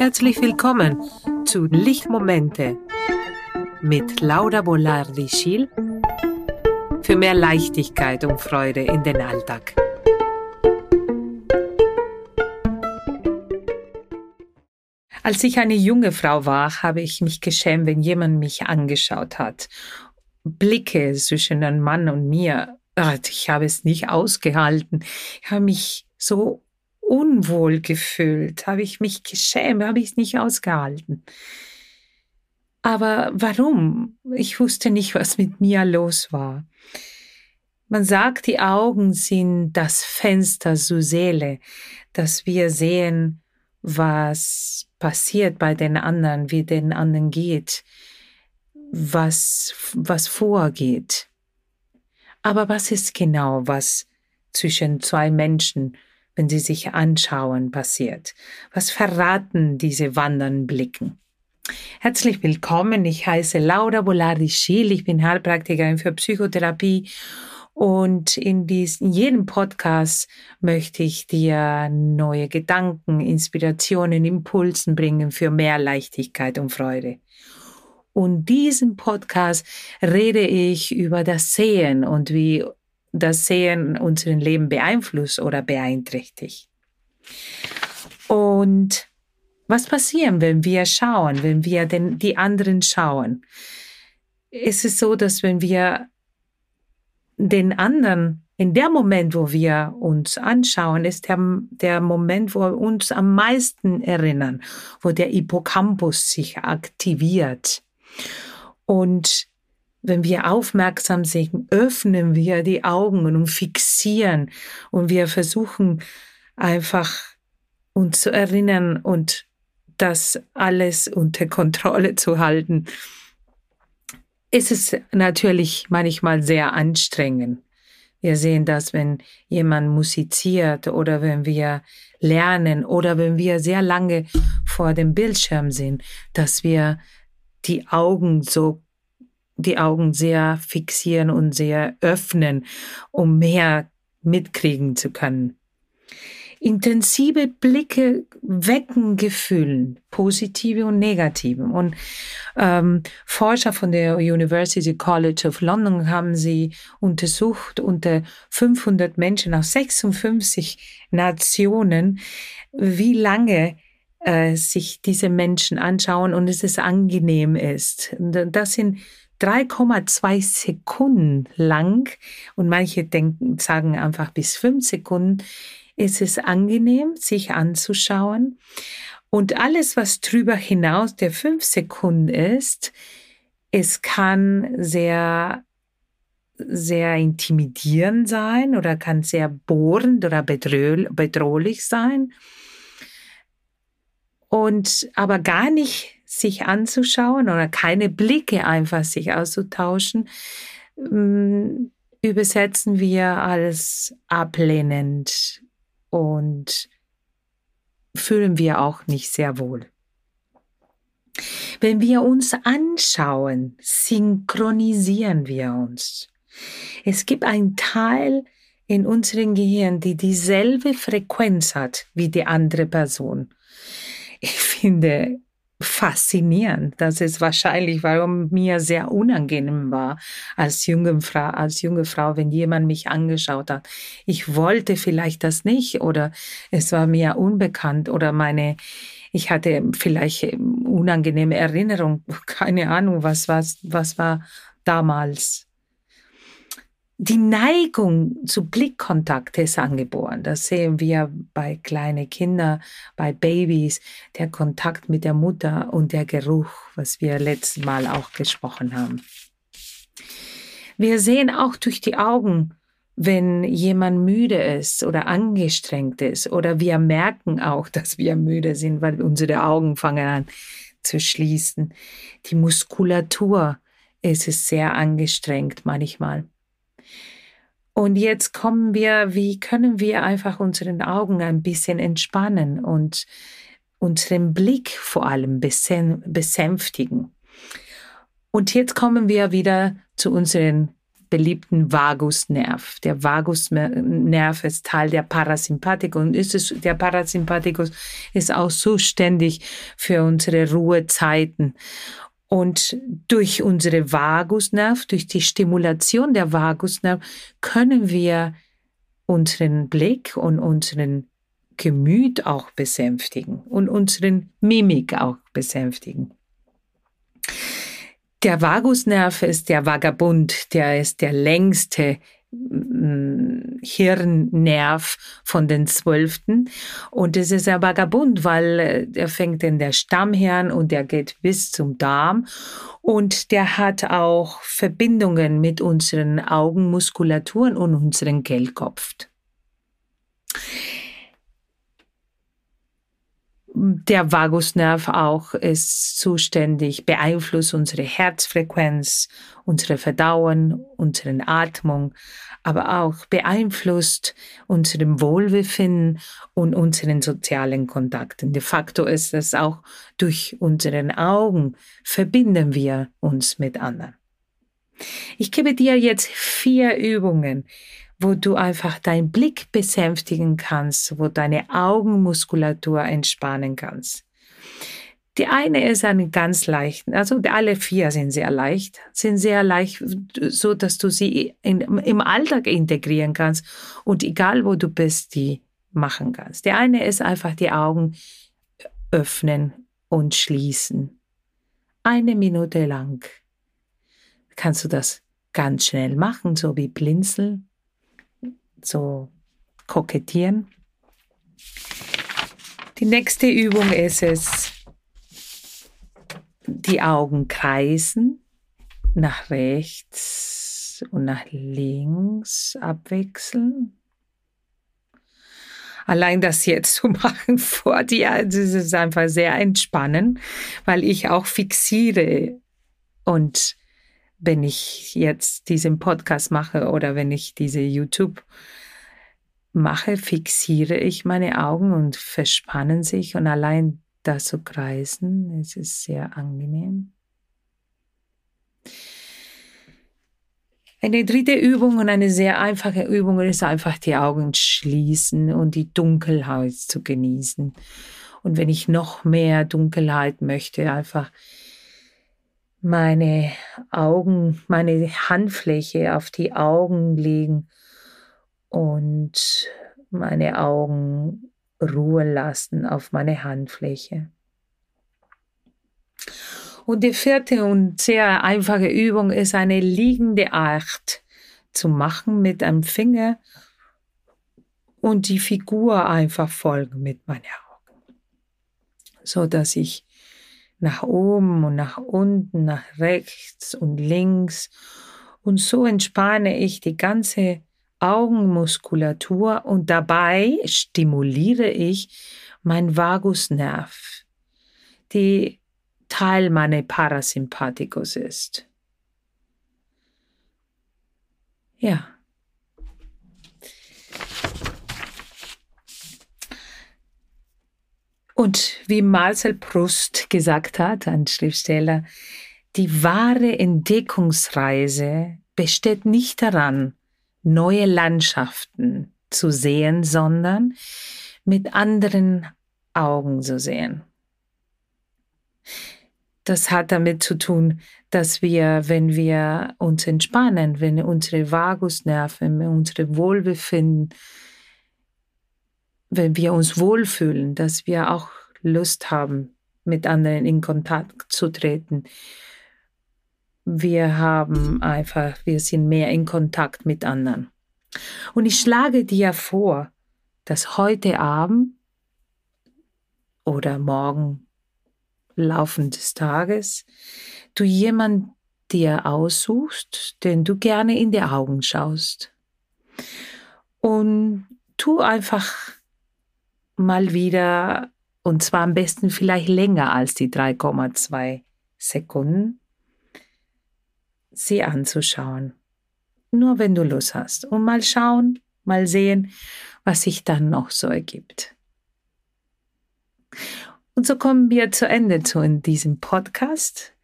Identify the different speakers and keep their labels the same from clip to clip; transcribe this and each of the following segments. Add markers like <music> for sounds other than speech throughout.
Speaker 1: Herzlich willkommen zu Lichtmomente mit Laura Bolardi-Schiel für mehr Leichtigkeit und Freude in den Alltag. Als ich eine junge Frau war, habe ich mich geschämt, wenn jemand mich angeschaut hat. Blicke zwischen einem Mann und mir, ich habe es nicht ausgehalten. Ich habe mich so unwohl gefühlt, habe ich mich geschämt, habe ich es nicht ausgehalten. Aber warum? Ich wusste nicht, was mit mir los war. Man sagt, die Augen sind das Fenster zur Seele, dass wir sehen, was passiert bei den anderen, wie den anderen geht, was, was vorgeht. Aber was ist genau, was zwischen zwei Menschen wenn sie sich anschauen, passiert? Was verraten diese wandernden Blicken? Herzlich willkommen, ich heiße Laura Bolardi-Schiel, ich bin Heilpraktikerin für Psychotherapie und in, diesem, jedem Podcast möchte ich dir neue Gedanken, Inspirationen, Impulsen bringen für mehr Leichtigkeit und Freude. Und diesen Podcast rede ich über das Sehen und wie das Sehen unseren Leben beeinflusst oder beeinträchtigt. Und was passiert, wenn wir schauen, wenn wir den, die anderen schauen? Es ist so, dass wenn wir den anderen in der Moment, wo wir uns anschauen, ist der, der Moment, wo wir uns am meisten erinnern, wo der Hippocampus sich aktiviert. Und wenn wir aufmerksam sind, öffnen wir die Augen und fixieren und wir versuchen einfach uns zu erinnern und das alles unter Kontrolle zu halten. Es ist natürlich manchmal sehr anstrengend. Wir sehen das, wenn jemand musiziert oder wenn wir lernen oder wenn wir sehr lange vor dem Bildschirm sind, dass wir die Augen so die Augen sehr fixieren und sehr öffnen, um mehr mitkriegen zu können. Intensive Blicke wecken Gefühlen, positive und negative. Und ähm, Forscher von der University College of London haben sie untersucht unter 500 Menschen aus 56 Nationen, wie lange äh, sich diese Menschen anschauen und es ist angenehm ist. Das sind 3,2 Sekunden lang und manche denken, sagen einfach bis fünf Sekunden, ist es angenehm, sich anzuschauen. Und alles, was drüber hinaus der fünf Sekunden ist, es kann sehr, sehr intimidierend sein oder kann sehr bohrend oder bedrohlich sein. Und aber gar nicht sich anzuschauen oder keine Blicke einfach sich auszutauschen, mm, übersetzen wir als ablehnend und fühlen wir auch nicht sehr wohl. Wenn wir uns anschauen, synchronisieren wir uns. Es gibt einen Teil in unserem Gehirn, die dieselbe Frequenz hat wie die andere Person. Ich finde, faszinierend. Das ist wahrscheinlich, warum mir sehr unangenehm war als junge Frau, als junge Frau, wenn jemand mich angeschaut hat. Ich wollte vielleicht das nicht oder es war mir unbekannt oder meine, ich hatte vielleicht unangenehme Erinnerung, keine Ahnung, was was was war damals die Neigung zu Blickkontakt ist angeboren. Das sehen wir bei kleinen Kindern, bei Babys, der Kontakt mit der Mutter und der Geruch, was wir letztes Mal auch gesprochen haben. Wir sehen auch durch die Augen, wenn jemand müde ist oder angestrengt ist oder wir merken auch, <laughs> dass wir müde sind, weil unsere Augen fangen an zu schließen. Die Muskulatur ist sehr angestrengt manchmal. Und jetzt kommen wir, wie können wir einfach unseren Augen ein bisschen entspannen und unseren Blick vor allem besänftigen. Und jetzt kommen wir wieder zu unseren beliebten Vagusnerv. Der Vagusnerv ist Teil der Parasympathikus und ist es, der Parasympathikus ist auch zuständig für unsere Ruhezeiten. Und durch unsere Vagusnerv, durch die Stimulation der Vagusnerv, können wir unseren Blick und unseren Gemüt auch besänftigen und unseren Mimik auch besänftigen. Der Vagusnerv ist der Vagabund, der ist der längste Hirnnerv von den Zwölften. Und es ist ein Vagabund, weil äh, er fängt in der Stammhirn und der geht bis zum Darm. Und der hat auch Verbindungen mit unseren Augenmuskulaturen und unseren Kehlkopf. Der Vagusnerv auch ist zuständig, beeinflusst unsere Herzfrequenz, unsere Verdauung, unsere Atmung, aber auch beeinflusst unseren Wohlbefinden und unseren sozialen Kontakten. De facto ist es auch durch unseren Augen verbinden wir uns mit anderen. Ich gebe dir jetzt vier Übungen, wo du einfach deinen Blick besänftigen kannst, wo deine Augenmuskulatur entspannen kannst. Die eine ist eine ganz leicht, also alle vier sind sehr leicht, sind sehr leicht, so dass du sie in, im Alltag integrieren kannst und egal wo du bist, die machen kannst. Der eine ist einfach die Augen öffnen und schließen. Eine Minute lang kannst du das ganz schnell machen, so wie blinzeln so kokettieren. Die nächste Übung ist es, die Augen kreisen, nach rechts und nach links abwechseln. Allein das jetzt zu <laughs> machen vor dir, das ist einfach sehr entspannend, weil ich auch fixiere und wenn ich jetzt diesen Podcast mache oder wenn ich diese YouTube mache, fixiere ich meine Augen und verspannen sich und allein das zu kreisen, es ist sehr angenehm. Eine dritte Übung und eine sehr einfache Übung ist einfach die Augen schließen und die Dunkelheit zu genießen. Und wenn ich noch mehr Dunkelheit möchte, einfach meine Augen, meine Handfläche auf die Augen legen und meine Augen ruhen lassen auf meine Handfläche. Und die vierte und sehr einfache Übung ist eine liegende Art zu machen mit einem Finger und die Figur einfach folgen mit meinen Augen, so dass ich nach oben und nach unten, nach rechts und links. Und so entspanne ich die ganze Augenmuskulatur und dabei stimuliere ich mein Vagusnerv, die Teil meiner Parasympathikus ist. Ja. Und wie Marcel Proust gesagt hat, ein Schriftsteller, die wahre Entdeckungsreise besteht nicht daran, neue Landschaften zu sehen, sondern mit anderen Augen zu sehen. Das hat damit zu tun, dass wir, wenn wir uns entspannen, wenn unsere Vagusnerven, unsere Wohlbefinden wenn wir uns wohlfühlen, dass wir auch Lust haben, mit anderen in Kontakt zu treten. Wir haben einfach, wir sind mehr in Kontakt mit anderen. Und ich schlage dir vor, dass heute Abend oder morgen Laufen des Tages du jemand dir aussuchst, den du gerne in die Augen schaust. Und tu einfach mal wieder, und zwar am besten vielleicht länger als die 3,2 Sekunden, sie anzuschauen. Nur wenn du Lust hast. Und mal schauen, mal sehen, was sich dann noch so ergibt. Und so kommen wir zu Ende zu in diesem Podcast.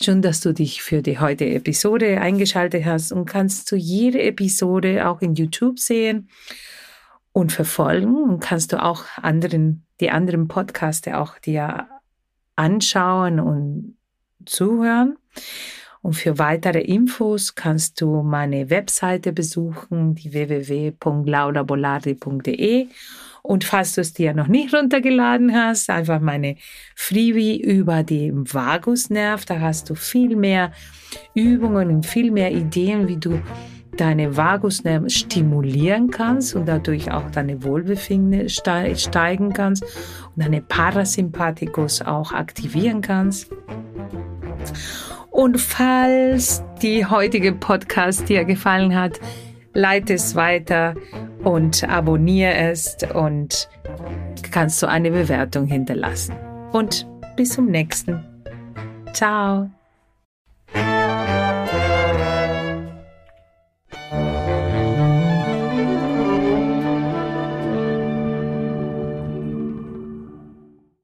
Speaker 1: Schön, dass du dich für die heutige Episode eingeschaltet hast und kannst zu jeder Episode auch in YouTube sehen und verfolgen und kannst du auch anderen, die anderen Podcasts auch dir anschauen und zuhören. Und für weitere Infos kannst du meine Webseite besuchen, die www.laurabolari.de und falls du es dir noch nicht runtergeladen hast, einfach meine Freebie über den Vagusnerv. Da hast du viel mehr Übungen und viel mehr Ideen, wie du deine Vagusnerv stimulieren kannst und dadurch auch deine Wohlbefinden steigen kannst und deine Parasympathikus auch aktivieren kannst. Und falls die heutige Podcast dir gefallen hat, leite es weiter und abonniere es und kannst du eine Bewertung hinterlassen. Und bis zum nächsten. Ciao.